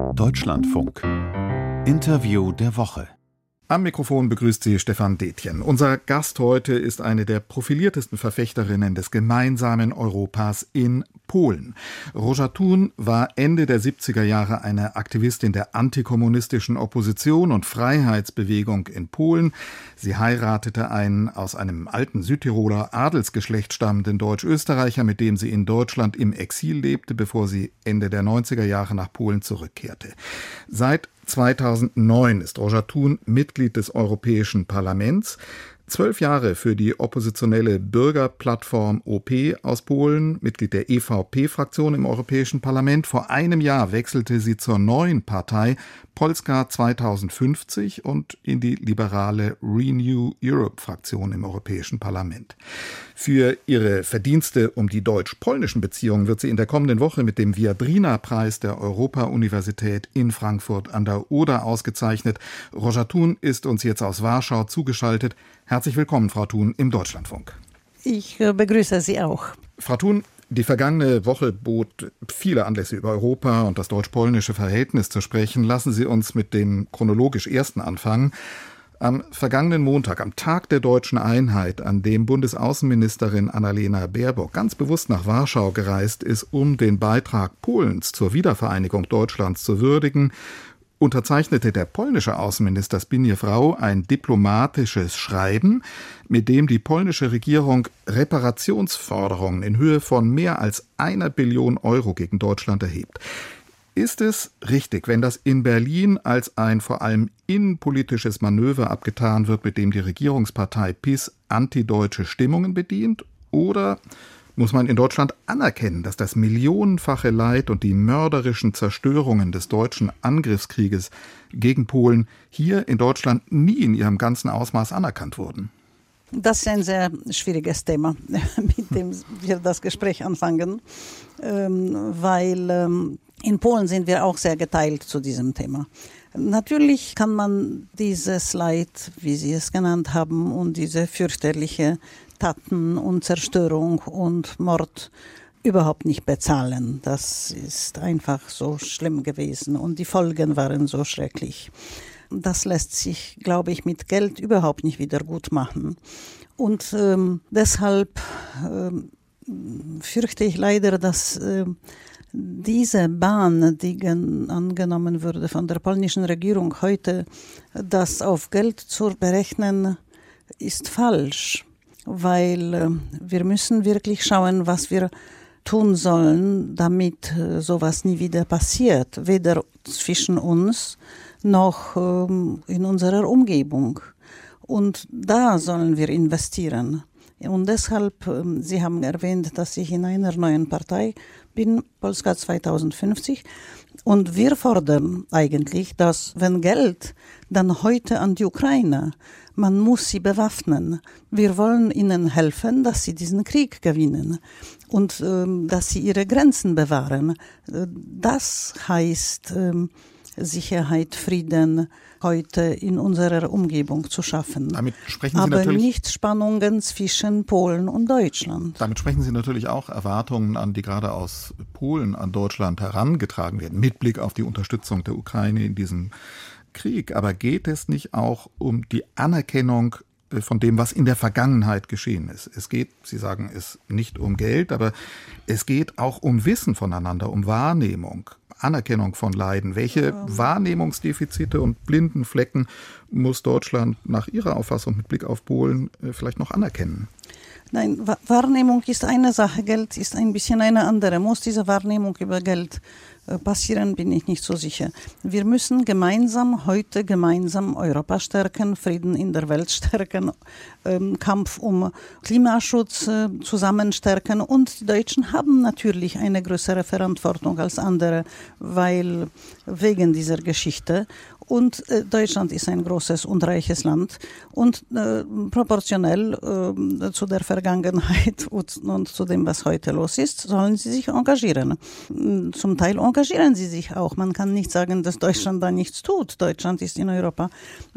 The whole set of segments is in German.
Deutschlandfunk. Interview der Woche. Am Mikrofon begrüßt Sie Stefan Detjen. Unser Gast heute ist eine der profiliertesten Verfechterinnen des gemeinsamen Europas in Polen. Roja Thun war Ende der 70er Jahre eine Aktivistin der antikommunistischen Opposition und Freiheitsbewegung in Polen. Sie heiratete einen aus einem alten Südtiroler Adelsgeschlecht stammenden Deutsch-Österreicher, mit dem sie in Deutschland im Exil lebte, bevor sie Ende der 90er Jahre nach Polen zurückkehrte. Seit 2009 ist Roger Thun Mitglied des Europäischen Parlaments. Zwölf Jahre für die oppositionelle Bürgerplattform OP aus Polen, Mitglied der EVP-Fraktion im Europäischen Parlament. Vor einem Jahr wechselte sie zur neuen Partei Polska 2050 und in die liberale Renew Europe-Fraktion im Europäischen Parlament. Für ihre Verdienste um die deutsch-polnischen Beziehungen wird sie in der kommenden Woche mit dem Viadrina-Preis der Europa-Universität in Frankfurt an der Oder ausgezeichnet. Roger Thun ist uns jetzt aus Warschau zugeschaltet. Herzlich willkommen, Frau Thun, im Deutschlandfunk. Ich äh, begrüße Sie auch. Frau Thun, die vergangene Woche bot viele Anlässe über Europa und das deutsch-polnische Verhältnis zu sprechen. Lassen Sie uns mit dem chronologisch ersten anfangen. Am vergangenen Montag, am Tag der deutschen Einheit, an dem Bundesaußenministerin Annalena Baerbock ganz bewusst nach Warschau gereist ist, um den Beitrag Polens zur Wiedervereinigung Deutschlands zu würdigen, unterzeichnete der polnische Außenminister Zbigniew ein diplomatisches Schreiben, mit dem die polnische Regierung Reparationsforderungen in Höhe von mehr als einer Billion Euro gegen Deutschland erhebt. Ist es richtig, wenn das in Berlin als ein vor allem innenpolitisches Manöver abgetan wird, mit dem die Regierungspartei PIS antideutsche Stimmungen bedient? Oder muss man in Deutschland anerkennen, dass das millionenfache Leid und die mörderischen Zerstörungen des deutschen Angriffskrieges gegen Polen hier in Deutschland nie in ihrem ganzen Ausmaß anerkannt wurden. Das ist ein sehr schwieriges Thema, mit dem wir das Gespräch anfangen, ähm, weil ähm, in Polen sind wir auch sehr geteilt zu diesem Thema. Natürlich kann man dieses Leid, wie Sie es genannt haben, und diese fürchterliche Taten und Zerstörung und Mord überhaupt nicht bezahlen. Das ist einfach so schlimm gewesen und die Folgen waren so schrecklich. Das lässt sich, glaube ich, mit Geld überhaupt nicht wieder gut machen. Und ähm, deshalb ähm, fürchte ich leider, dass äh, diese Bahn, die angenommen wurde von der polnischen Regierung heute, das auf Geld zu berechnen, ist falsch weil äh, wir müssen wirklich schauen, was wir tun sollen, damit äh, sowas nie wieder passiert, weder zwischen uns noch ähm, in unserer Umgebung. Und da sollen wir investieren. Und deshalb, ähm, Sie haben erwähnt, dass ich in einer neuen Partei bin, Polska 2050. Und wir fordern eigentlich, dass wenn Geld dann heute an die Ukraine, man muss sie bewaffnen. Wir wollen ihnen helfen, dass sie diesen Krieg gewinnen und ähm, dass sie ihre Grenzen bewahren. Äh, das heißt ähm, Sicherheit, Frieden heute in unserer Umgebung zu schaffen. Damit sprechen Sie Aber natürlich, nicht Spannungen zwischen Polen und Deutschland. Damit sprechen Sie natürlich auch Erwartungen an, die gerade aus Polen an Deutschland herangetragen werden, mit Blick auf die Unterstützung der Ukraine in diesem Krieg. Aber geht es nicht auch um die Anerkennung äh, von dem, was in der Vergangenheit geschehen ist. Es geht, Sie sagen es nicht um Geld, aber es geht auch um Wissen voneinander, um Wahrnehmung, Anerkennung von Leiden. Welche Wahrnehmungsdefizite und blinden Flecken muss Deutschland nach Ihrer Auffassung mit Blick auf Polen äh, vielleicht noch anerkennen? Nein, Wahrnehmung ist eine Sache, Geld ist ein bisschen eine andere. Muss diese Wahrnehmung über Geld passieren, bin ich nicht so sicher. Wir müssen gemeinsam heute gemeinsam Europa stärken, Frieden in der Welt stärken, ähm, Kampf um Klimaschutz äh, zusammen stärken. Und die Deutschen haben natürlich eine größere Verantwortung als andere, weil wegen dieser Geschichte. Und äh, Deutschland ist ein großes und reiches Land. Und äh, proportionell äh, zu der Vergangenheit und, und, zu dem, was heute los ist, sollen sie sich engagieren. Zum Teil engagieren sie sich auch. Man kann nicht sagen, dass Deutschland da nichts tut. Deutschland ist in Europa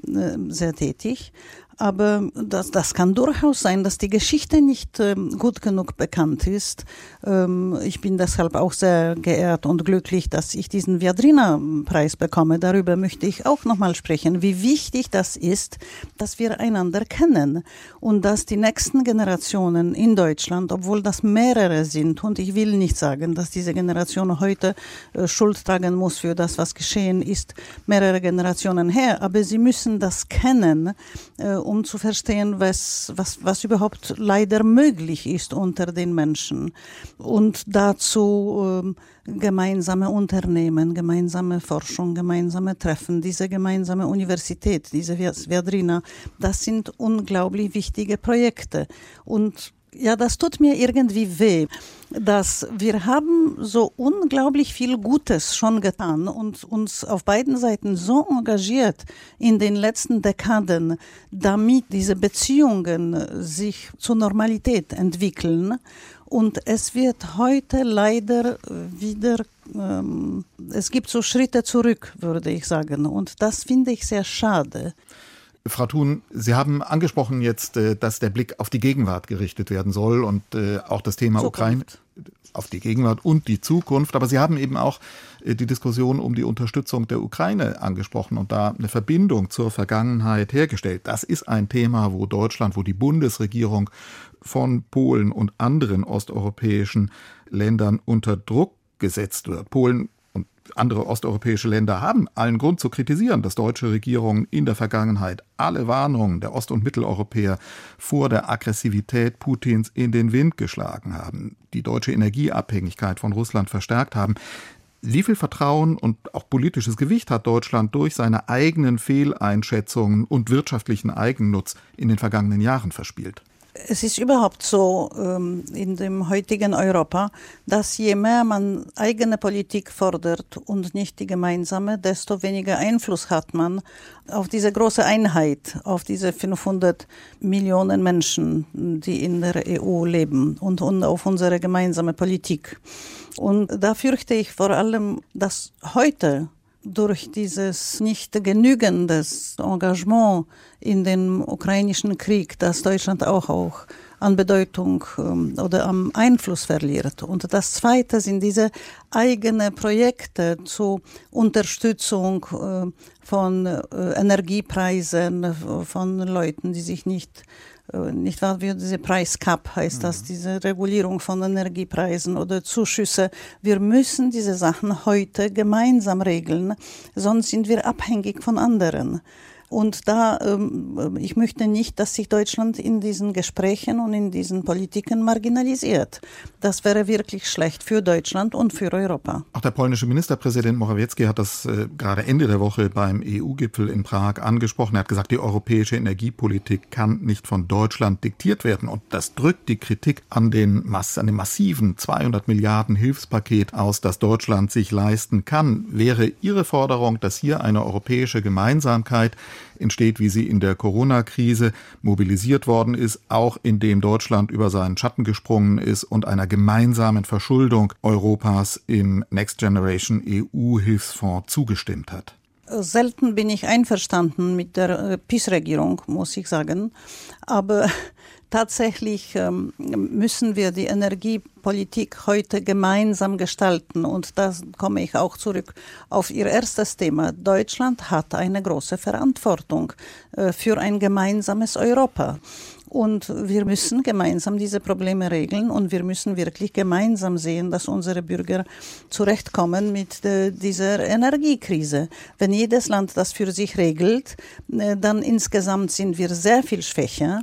äh, sehr tätig. Aber das, das kann durchaus sein, dass die Geschichte nicht ähm, gut genug bekannt ist. Ähm, ich bin deshalb auch sehr geehrt und glücklich, dass ich diesen Viadrina-Preis bekomme. Darüber möchte ich auch nochmal sprechen, wie wichtig das ist, dass wir einander kennen und dass die nächsten Generationen in Deutschland, obwohl das mehrere sind, und ich will nicht sagen, dass diese Generation heute äh, Schuld tragen muss für das, was geschehen ist, mehrere Generationen her, aber sie müssen das kennen, äh, um zu verstehen, was, was, was überhaupt leider möglich ist unter den Menschen. Und dazu äh, gemeinsame Unternehmen, gemeinsame Forschung, gemeinsame Treffen, diese gemeinsame Universität, diese Viadrina, das sind unglaublich wichtige Projekte. Und ja, das tut mir irgendwie weh, dass wir haben so unglaublich viel Gutes schon getan und uns auf beiden Seiten so engagiert in den letzten Dekaden, damit diese Beziehungen sich zur Normalität entwickeln. Und es wird heute leider wieder, ähm, es gibt so Schritte zurück, würde ich sagen. Und das finde ich sehr schade. Frau Thun, Sie haben angesprochen jetzt, äh, dass der Blick auf die Gegenwart gerichtet werden soll und äh, auch das Thema Zukunft. Ukraine auf die Gegenwart und die Zukunft. Aber Sie haben eben auch äh, die Diskussion um die Unterstützung der Ukraine angesprochen und da eine Verbindung zur Vergangenheit hergestellt. Das ist ein Thema, wo Deutschland, wo die Bundesregierung von Polen und anderen osteuropäischen Ländern unter Druck gesetzt wird. Polen andere osteuropäische Länder haben allen Grund zu kritisieren, dass deutsche Regierungen in der Vergangenheit alle Warnungen der Ost- und Mitteleuropäer vor der Aggressivität Putins in den Wind geschlagen haben, die deutsche Energieabhängigkeit von Russland verstärkt haben. Wie viel Vertrauen und auch politisches Gewicht hat Deutschland durch seine eigenen Fehleinschätzungen und wirtschaftlichen Eigennutz in den vergangenen Jahren verspielt? Es ist überhaupt so ähm, in dem heutigen Europa, dass je mehr man eigene Politik fordert und nicht die gemeinsame, desto weniger Einfluss hat man auf diese große Einheit, auf diese 500 Millionen Menschen, die in der EU leben und, und auf unsere gemeinsame Politik. Und da fürchte ich vor allem, dass heute durch dieses nicht genügendes Engagement in den ukrainischen Krieg, das Deutschland auch, auch an Bedeutung ähm, oder am Einfluss verliert. Und das Zweite sind diese eigenen Projekte zur Unterstützung äh, von äh, Energiepreisen von Leuten, die sich nicht äh, nicht wahr, wie diese Preiscap heißt das, mhm. diese Regulierung von Energiepreisen oder Zuschüsse. Wir müssen diese Sachen heute gemeinsam regeln, sonst sind wir abhängig von anderen. Und da, ähm, ich möchte nicht, dass sich Deutschland in diesen Gesprächen und in diesen Politiken marginalisiert. Das wäre wirklich schlecht für Deutschland und für Europa. Auch der polnische Ministerpräsident Morawiecki hat das äh, gerade Ende der Woche beim EU-Gipfel in Prag angesprochen. Er hat gesagt, die europäische Energiepolitik kann nicht von Deutschland diktiert werden. Und das drückt die Kritik an, den, an dem massiven 200 Milliarden Hilfspaket aus, das Deutschland sich leisten kann. Wäre Ihre Forderung, dass hier eine europäische Gemeinsamkeit entsteht, wie sie in der Corona-Krise mobilisiert worden ist, auch indem Deutschland über seinen Schatten gesprungen ist und einer gemeinsamen Verschuldung Europas im Next Generation EU-Hilfsfonds zugestimmt hat. Selten bin ich einverstanden mit der äh, PiS-Regierung, muss ich sagen. Aber tatsächlich ähm, müssen wir die Energiepolitik heute gemeinsam gestalten. Und da komme ich auch zurück auf Ihr erstes Thema. Deutschland hat eine große Verantwortung äh, für ein gemeinsames Europa. Und wir müssen gemeinsam diese Probleme regeln und wir müssen wirklich gemeinsam sehen, dass unsere Bürger zurechtkommen mit äh, dieser Energiekrise. Wenn jedes Land das für sich regelt, äh, dann insgesamt sind wir sehr viel schwächer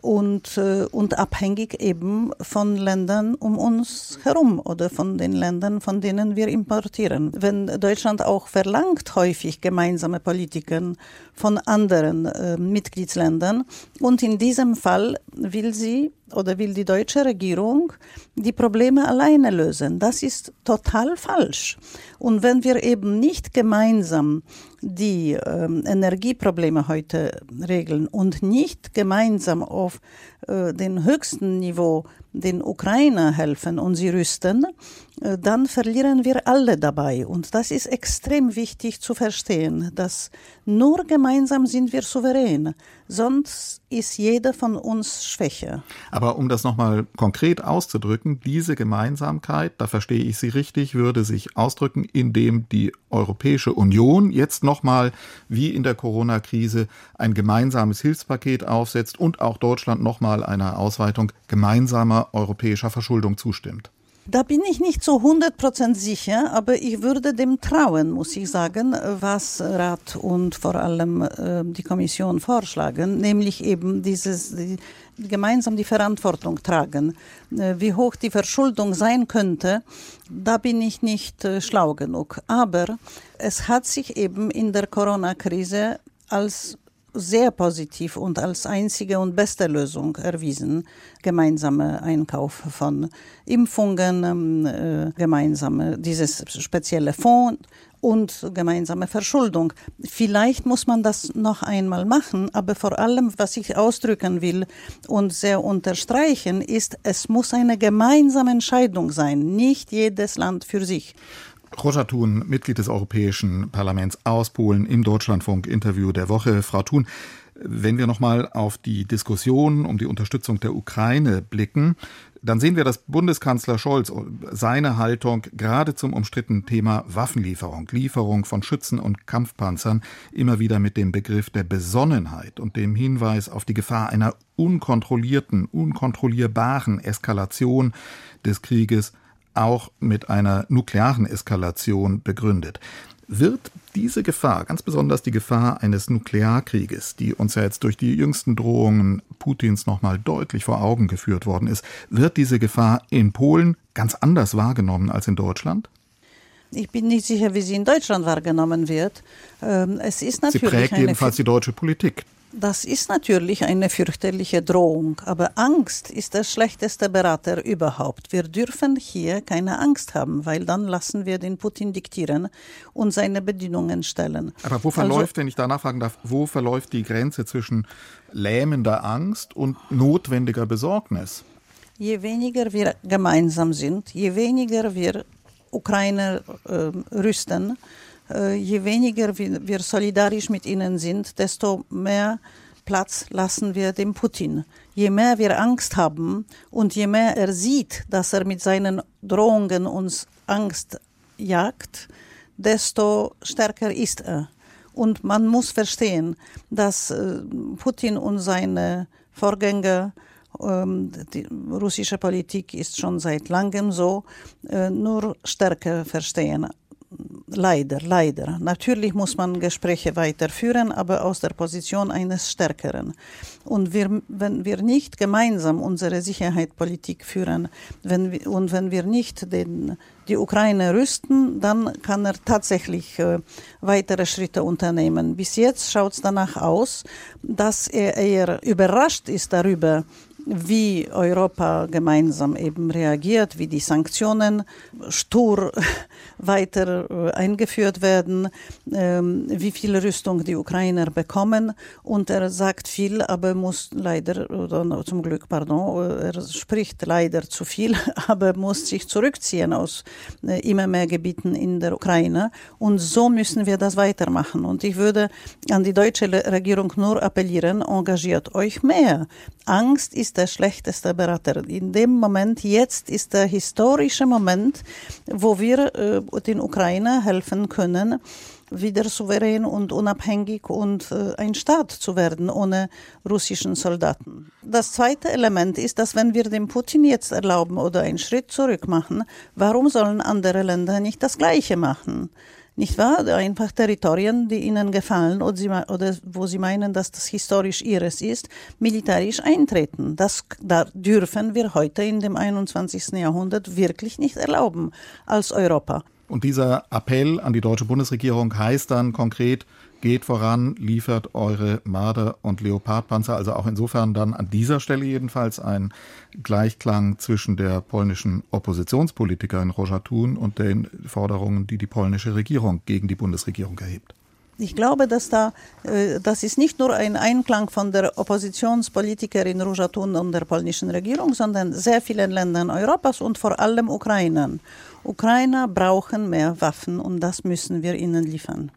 und, äh, und abhängig eben von Ländern um uns herum oder von den Ländern, von denen wir importieren. Wenn Deutschland auch verlangt häufig gemeinsame Politiken von anderen äh, Mitgliedsländern und in diesem Fall will sie oder will die deutsche Regierung die Probleme alleine lösen. Das ist total falsch. Und wenn wir eben nicht gemeinsam die äh, Energieprobleme heute regeln und nicht gemeinsam auf äh, den höchsten Niveau den Ukrainer helfen und sie rüsten, äh, dann verlieren wir alle dabei. Und das ist extrem wichtig zu verstehen, dass nur gemeinsam sind wir souverän, sonst ist jeder von uns schwächer. Aber um das nochmal konkret auszudrücken, diese Gemeinsamkeit, da verstehe ich Sie richtig, würde sich ausdrücken, indem die Europäische Union jetzt nochmal wie in der Corona-Krise ein gemeinsames Hilfspaket aufsetzt und auch Deutschland nochmal einer Ausweitung gemeinsamer europäischer Verschuldung zustimmt. Da bin ich nicht so 100% sicher, aber ich würde dem trauen, muss ich sagen, was Rat und vor allem äh, die Kommission vorschlagen, nämlich eben dieses die, gemeinsam die Verantwortung tragen. Äh, wie hoch die Verschuldung sein könnte, da bin ich nicht äh, schlau genug. Aber es hat sich eben in der Corona-Krise als sehr positiv und als einzige und beste Lösung erwiesen. Gemeinsame Einkauf von Impfungen, ähm, äh, gemeinsame, dieses spezielle Fonds und gemeinsame Verschuldung. Vielleicht muss man das noch einmal machen, aber vor allem, was ich ausdrücken will und sehr unterstreichen, ist, es muss eine gemeinsame Entscheidung sein, nicht jedes Land für sich. Roger Thun, Mitglied des Europäischen Parlaments aus Polen im Deutschlandfunk-Interview der Woche. Frau Thun, wenn wir nochmal auf die Diskussion um die Unterstützung der Ukraine blicken, dann sehen wir, dass Bundeskanzler Scholz seine Haltung gerade zum umstrittenen Thema Waffenlieferung, Lieferung von Schützen und Kampfpanzern immer wieder mit dem Begriff der Besonnenheit und dem Hinweis auf die Gefahr einer unkontrollierten, unkontrollierbaren Eskalation des Krieges auch mit einer nuklearen Eskalation begründet. Wird diese Gefahr, ganz besonders die Gefahr eines Nuklearkrieges, die uns ja jetzt durch die jüngsten Drohungen Putins nochmal deutlich vor Augen geführt worden ist, wird diese Gefahr in Polen ganz anders wahrgenommen als in Deutschland? Ich bin nicht sicher, wie sie in Deutschland wahrgenommen wird. Ähm, es ist natürlich sie prägt jedenfalls die deutsche Politik. Das ist natürlich eine fürchterliche Drohung, aber Angst ist der schlechteste Berater überhaupt. Wir dürfen hier keine Angst haben, weil dann lassen wir den Putin diktieren und seine Bedingungen stellen. Aber wo verläuft, also, wenn ich danach fragen darf, wo verläuft die Grenze zwischen lähmender Angst und notwendiger Besorgnis? Je weniger wir gemeinsam sind, je weniger wir Ukrainer äh, rüsten, je weniger wir solidarisch mit ihnen sind, desto mehr Platz lassen wir dem Putin. Je mehr wir Angst haben und je mehr er sieht, dass er mit seinen Drohungen uns Angst jagt, desto stärker ist er. Und man muss verstehen, dass äh, Putin und seine Vorgänger ähm, die russische Politik ist schon seit langem so, äh, nur stärker verstehen leider, leider. Natürlich muss man Gespräche weiterführen, aber aus der Position eines Stärkeren. Und wir, wenn wir nicht gemeinsam unsere Sicherheitspolitik führen wenn wir, und wenn wir nicht den, die Ukraine rüsten, dann kann er tatsächlich äh, weitere Schritte unternehmen. Bis jetzt schaut es danach aus, dass er eher überrascht ist darüber, wie Europa gemeinsam eben reagiert, wie die Sanktionen stur weiter äh, eingeführt werden, ähm, wie viel Rüstung die Ukrainer bekommen. Und er sagt viel, aber muss leider, oder zum Glück, pardon, er spricht leider zu viel, aber muss sich zurückziehen aus äh, immer mehr Gebieten in der Ukraine. Und so müssen wir das weitermachen. Und ich würde an die deutsche Regierung nur appellieren, engagiert euch mehr. Angst ist der schlechteste Berater. In dem Moment, jetzt ist der historische Moment, wo wir äh, den Ukrainer helfen können, wieder souverän und unabhängig und äh, ein Staat zu werden ohne russischen Soldaten. Das zweite Element ist, dass wenn wir dem Putin jetzt erlauben oder einen Schritt zurück machen, warum sollen andere Länder nicht das Gleiche machen? Nicht wahr? Einfach Territorien, die ihnen gefallen oder, sie, oder wo sie meinen, dass das historisch ihres ist, militärisch eintreten. Das da dürfen wir heute in dem 21. Jahrhundert wirklich nicht erlauben als Europa. Und dieser Appell an die deutsche Bundesregierung heißt dann konkret, geht voran, liefert eure Marder- und Leopardpanzer. Also auch insofern dann an dieser Stelle jedenfalls ein Gleichklang zwischen der polnischen Oppositionspolitikerin Roja Thun und den Forderungen, die die polnische Regierung gegen die Bundesregierung erhebt. Ich glaube, dass da, äh, das ist nicht nur ein Einklang von der Oppositionspolitikerin Róża und der polnischen Regierung, sondern sehr vielen Ländern Europas und vor allem Ukrainern. Ukrainer brauchen mehr Waffen und das müssen wir ihnen liefern.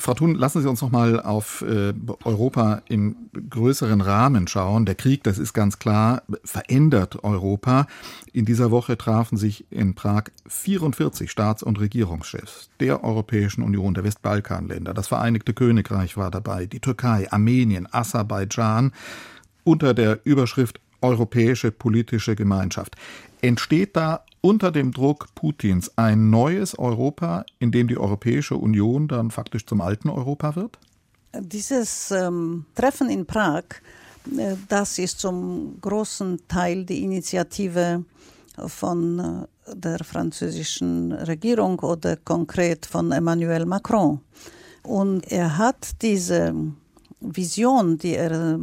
Frau Thun, lassen Sie uns noch mal auf äh, Europa im größeren Rahmen schauen. Der Krieg, das ist ganz klar, verändert Europa. In dieser Woche trafen sich in Prag 44 Staats- und Regierungschefs der Europäischen Union, der Westbalkanländer. Das Vereinigte Königreich war dabei, die Türkei, Armenien, Aserbaidschan unter der Überschrift Europäische politische Gemeinschaft. Entsteht da unter dem Druck Putins ein neues Europa, in dem die Europäische Union dann faktisch zum alten Europa wird? Dieses ähm, Treffen in Prag, äh, das ist zum großen Teil die Initiative von äh, der französischen Regierung oder konkret von Emmanuel Macron. Und er hat diese Vision, die er äh,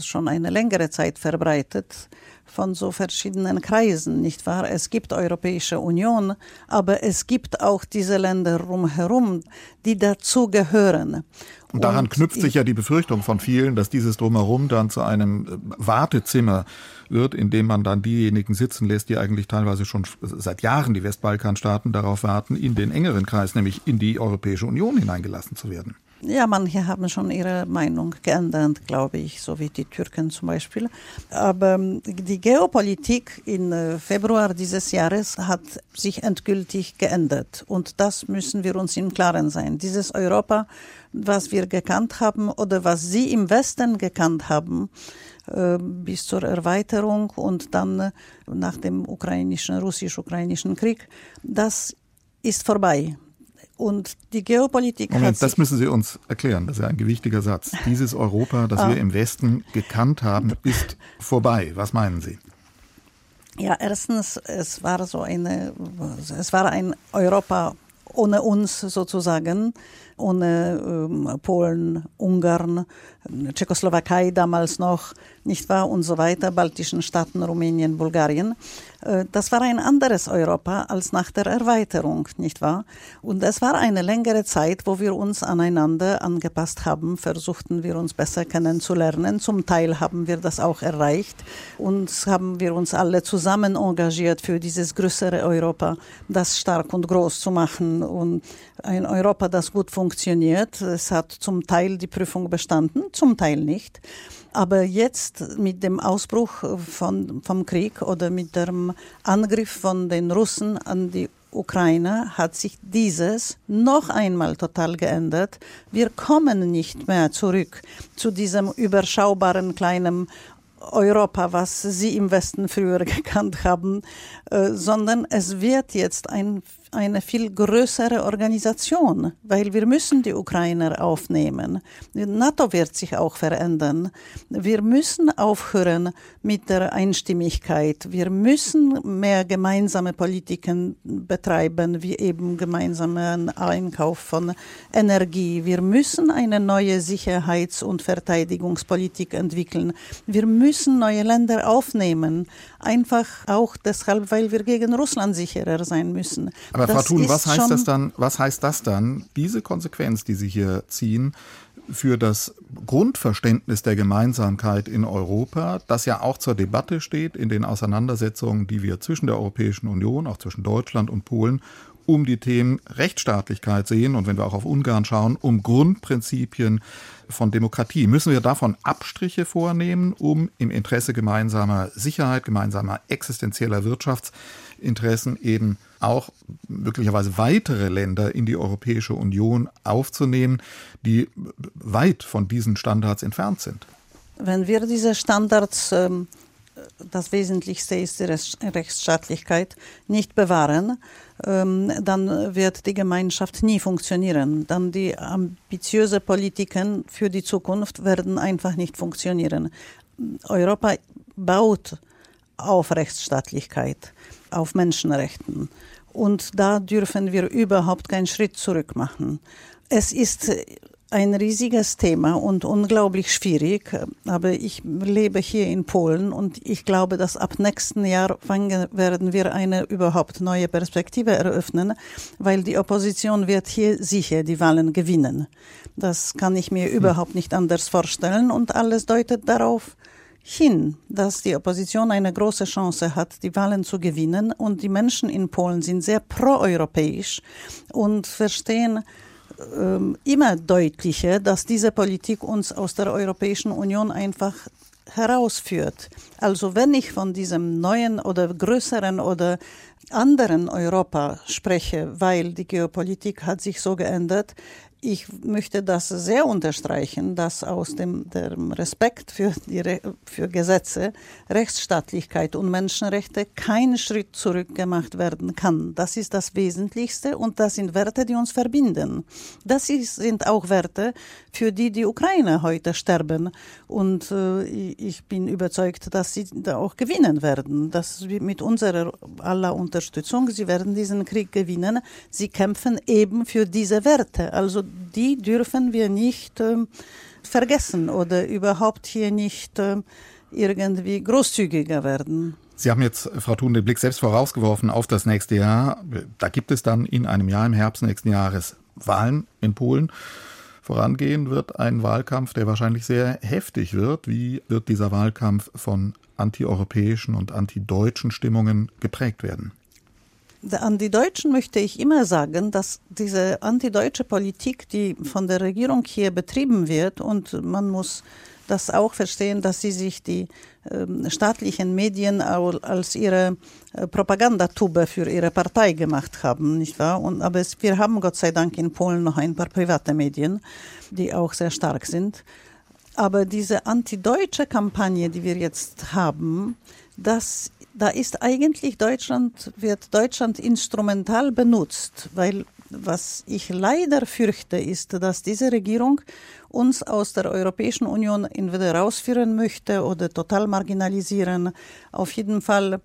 schon eine längere Zeit verbreitet, von so verschiedenen Kreisen, nicht wahr? Es gibt Europäische Union, aber es gibt auch diese Länder rumherum, die dazu gehören. Und daran Und knüpft sich ja die Befürchtung von vielen, dass dieses Drumherum dann zu einem äh, Wartezimmer wird, in dem man dann diejenigen sitzen lässt, die eigentlich teilweise schon seit Jahren die Westbalkanstaaten darauf warten, in den engeren Kreis, nämlich in die Europäische Union hineingelassen zu werden. Ja, manche haben schon ihre Meinung geändert, glaube ich, so wie die Türken zum Beispiel. Aber ähm, die Geopolitik im äh, Februar dieses Jahres hat sich endgültig geändert. Und das müssen wir uns im Klaren sein. Dieses Europa, was wir gekannt haben oder was Sie im Westen gekannt haben, äh, bis zur Erweiterung und dann äh, nach dem ukrainischen, russisch-ukrainischen Krieg, das ist vorbei. Und die Geopolitik Moment, das müssen Sie uns erklären. Das ist ja ein gewichtiger Satz. Dieses Europa, das ah. wir im Westen gekannt haben, ist vorbei. Was meinen Sie? Ja, erstens, es war so eine, es war ein Europa ohne uns sozusagen, ohne ähm, Polen, Ungarn, Tschechoslowakei damals noch, nicht wahr, und so weiter, baltischen Staaten, Rumänien, Bulgarien. Äh, das war ein anderes Europa als nach der Erweiterung, nicht wahr? Und es war eine längere Zeit, wo wir uns aneinander angepasst haben, versuchten wir uns besser kennenzulernen. Zum Teil haben wir das auch erreicht und haben wir uns alle zusammen engagiert für dieses größere Europa, das stark und groß zu machen und ein Europa, das gut funktioniert. Es hat zum Teil die Prüfung bestanden, zum Teil nicht. Aber jetzt mit dem Ausbruch von, vom Krieg oder mit dem Angriff von den Russen an die Ukraine hat sich dieses noch einmal total geändert. Wir kommen nicht mehr zurück zu diesem überschaubaren kleinen Europa, was Sie im Westen früher gekannt haben, äh, sondern es wird jetzt ein eine viel größere Organisation, weil wir müssen die Ukrainer aufnehmen. Die NATO wird sich auch verändern. Wir müssen aufhören mit der Einstimmigkeit. Wir müssen mehr gemeinsame Politiken betreiben, wie eben gemeinsamen Einkauf von Energie. Wir müssen eine neue Sicherheits- und Verteidigungspolitik entwickeln. Wir müssen neue Länder aufnehmen, einfach auch deshalb, weil wir gegen Russland sicherer sein müssen. Aber aber Frau Thun, was heißt das dann, was heißt das dann, diese Konsequenz, die Sie hier ziehen, für das Grundverständnis der Gemeinsamkeit in Europa, das ja auch zur Debatte steht in den Auseinandersetzungen, die wir zwischen der Europäischen Union, auch zwischen Deutschland und Polen, um die Themen Rechtsstaatlichkeit sehen und wenn wir auch auf Ungarn schauen, um Grundprinzipien von Demokratie. Müssen wir davon Abstriche vornehmen, um im Interesse gemeinsamer Sicherheit, gemeinsamer existenzieller Wirtschaftsinteressen eben auch möglicherweise weitere Länder in die Europäische Union aufzunehmen, die weit von diesen Standards entfernt sind? Wenn wir diese Standards, ähm, das Wesentlichste ist die Rechtsstaatlichkeit, nicht bewahren, ähm, dann wird die Gemeinschaft nie funktionieren. Dann die ambitiösen Politiken für die Zukunft werden einfach nicht funktionieren. Europa baut auf Rechtsstaatlichkeit, auf Menschenrechten. Und da dürfen wir überhaupt keinen Schritt zurück machen. Es ist ein riesiges Thema und unglaublich schwierig. Aber ich lebe hier in Polen und ich glaube, dass ab nächsten Jahr werden wir eine überhaupt neue Perspektive eröffnen, weil die Opposition wird hier sicher die Wahlen gewinnen. Das kann ich mir hm. überhaupt nicht anders vorstellen und alles deutet darauf, hin, dass die Opposition eine große Chance hat, die Wahlen zu gewinnen. Und die Menschen in Polen sind sehr proeuropäisch und verstehen ähm, immer deutlicher, dass diese Politik uns aus der Europäischen Union einfach herausführt. Also wenn ich von diesem neuen oder größeren oder anderen Europa spreche, weil die Geopolitik hat sich so geändert, ich möchte das sehr unterstreichen, dass aus dem, dem Respekt für, die, für Gesetze, Rechtsstaatlichkeit und Menschenrechte kein Schritt zurück gemacht werden kann. Das ist das Wesentlichste und das sind Werte, die uns verbinden. Das ist, sind auch Werte, für die die Ukraine heute sterben. Und äh, ich bin überzeugt, dass sie da auch gewinnen werden. Dass mit unserer aller Unterstützung, sie werden diesen Krieg gewinnen. Sie kämpfen eben für diese Werte. Also die dürfen wir nicht äh, vergessen oder überhaupt hier nicht äh, irgendwie großzügiger werden. Sie haben jetzt, Frau Thun, den Blick selbst vorausgeworfen auf das nächste Jahr. Da gibt es dann in einem Jahr im Herbst nächsten Jahres Wahlen in Polen. Vorangehen wird ein Wahlkampf, der wahrscheinlich sehr heftig wird. Wie wird dieser Wahlkampf von antieuropäischen und antideutschen Stimmungen geprägt werden? An die Deutschen möchte ich immer sagen, dass diese antideutsche Politik, die von der Regierung hier betrieben wird, und man muss das auch verstehen, dass sie sich die äh, staatlichen Medien als ihre äh, Propagandatube für ihre Partei gemacht haben, nicht wahr? Und, aber es, wir haben Gott sei Dank in Polen noch ein paar private Medien, die auch sehr stark sind. Aber diese antideutsche Kampagne, die wir jetzt haben, das da ist eigentlich Deutschland, wird Deutschland instrumental benutzt, weil was ich leider fürchte, ist, dass diese Regierung uns aus der Europäischen Union entweder rausführen möchte oder total marginalisieren. Auf jeden Fall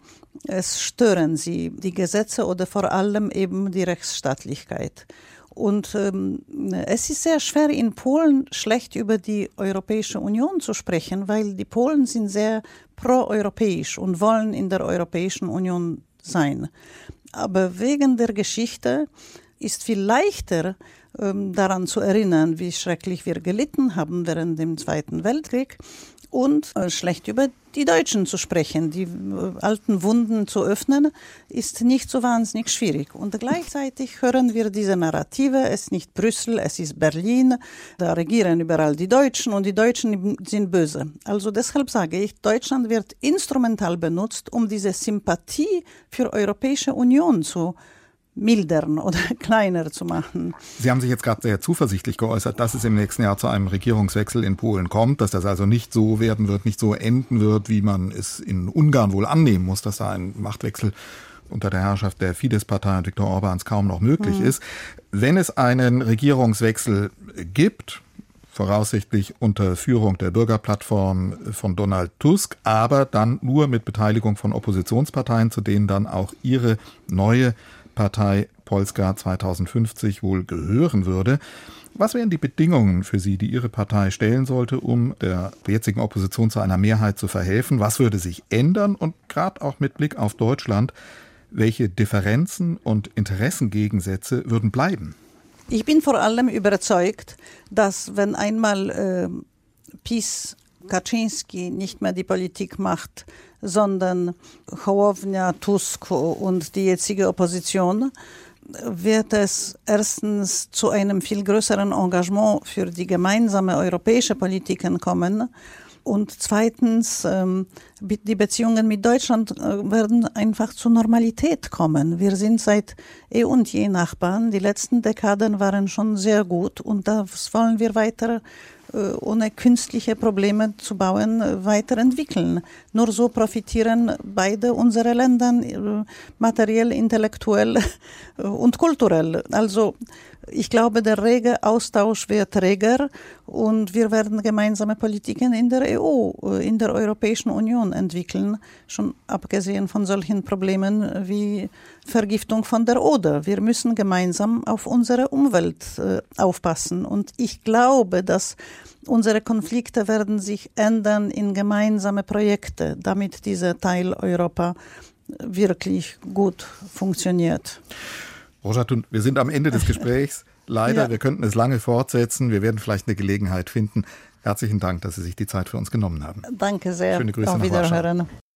es stören sie die Gesetze oder vor allem eben die Rechtsstaatlichkeit. Und ähm, es ist sehr schwer in Polen schlecht über die Europäische Union zu sprechen, weil die Polen sind sehr proeuropäisch und wollen in der Europäischen Union sein. Aber wegen der Geschichte ist viel leichter ähm, daran zu erinnern, wie schrecklich wir gelitten haben während dem Zweiten Weltkrieg und äh, schlecht über die Deutschen zu sprechen. Die äh, alten Wunden zu öffnen, ist nicht so wahnsinnig schwierig. Und gleichzeitig hören wir diese Narrative, es ist nicht Brüssel, es ist Berlin, da regieren überall die Deutschen und die Deutschen sind böse. Also deshalb sage ich, Deutschland wird instrumental benutzt, um diese Sympathie für Europäische Union zu mildern oder kleiner zu machen. Sie haben sich jetzt gerade sehr zuversichtlich geäußert, dass es im nächsten Jahr zu einem Regierungswechsel in Polen kommt, dass das also nicht so werden wird, nicht so enden wird, wie man es in Ungarn wohl annehmen muss, dass da ein Machtwechsel unter der Herrschaft der Fidesz-Partei und Viktor Orbáns kaum noch möglich mhm. ist. Wenn es einen Regierungswechsel gibt, voraussichtlich unter Führung der Bürgerplattform von Donald Tusk, aber dann nur mit Beteiligung von Oppositionsparteien, zu denen dann auch ihre neue Partei Polska 2050 wohl gehören würde. Was wären die Bedingungen für Sie, die Ihre Partei stellen sollte, um der jetzigen Opposition zu einer Mehrheit zu verhelfen? Was würde sich ändern? Und gerade auch mit Blick auf Deutschland, welche Differenzen und Interessengegensätze würden bleiben? Ich bin vor allem überzeugt, dass wenn einmal äh, PiS Kaczynski nicht mehr die Politik macht, sondern Hołownia, Tusk und die jetzige Opposition, wird es erstens zu einem viel größeren Engagement für die gemeinsame europäische Politiken kommen und zweitens, ähm, die Beziehungen mit Deutschland äh, werden einfach zur Normalität kommen. Wir sind seit eh und je Nachbarn. Die letzten Dekaden waren schon sehr gut und das wollen wir weiter ohne künstliche Probleme zu bauen, weiterentwickeln. Nur so profitieren beide unsere Länder materiell, intellektuell und kulturell. Also ich glaube, der rege Austausch wird reger und wir werden gemeinsame Politiken in der EU, in der Europäischen Union entwickeln, schon abgesehen von solchen Problemen wie Vergiftung von der Oder. Wir müssen gemeinsam auf unsere Umwelt äh, aufpassen und ich glaube, dass unsere Konflikte werden sich ändern in gemeinsame Projekte, damit dieser Teil Europa wirklich gut funktioniert. Rojatun, wir sind am Ende des Gesprächs. Leider, ja. wir könnten es lange fortsetzen. Wir werden vielleicht eine Gelegenheit finden. Herzlichen Dank, dass Sie sich die Zeit für uns genommen haben. Danke sehr. Schöne Grüße Auf nach Wiederhören. Warschau.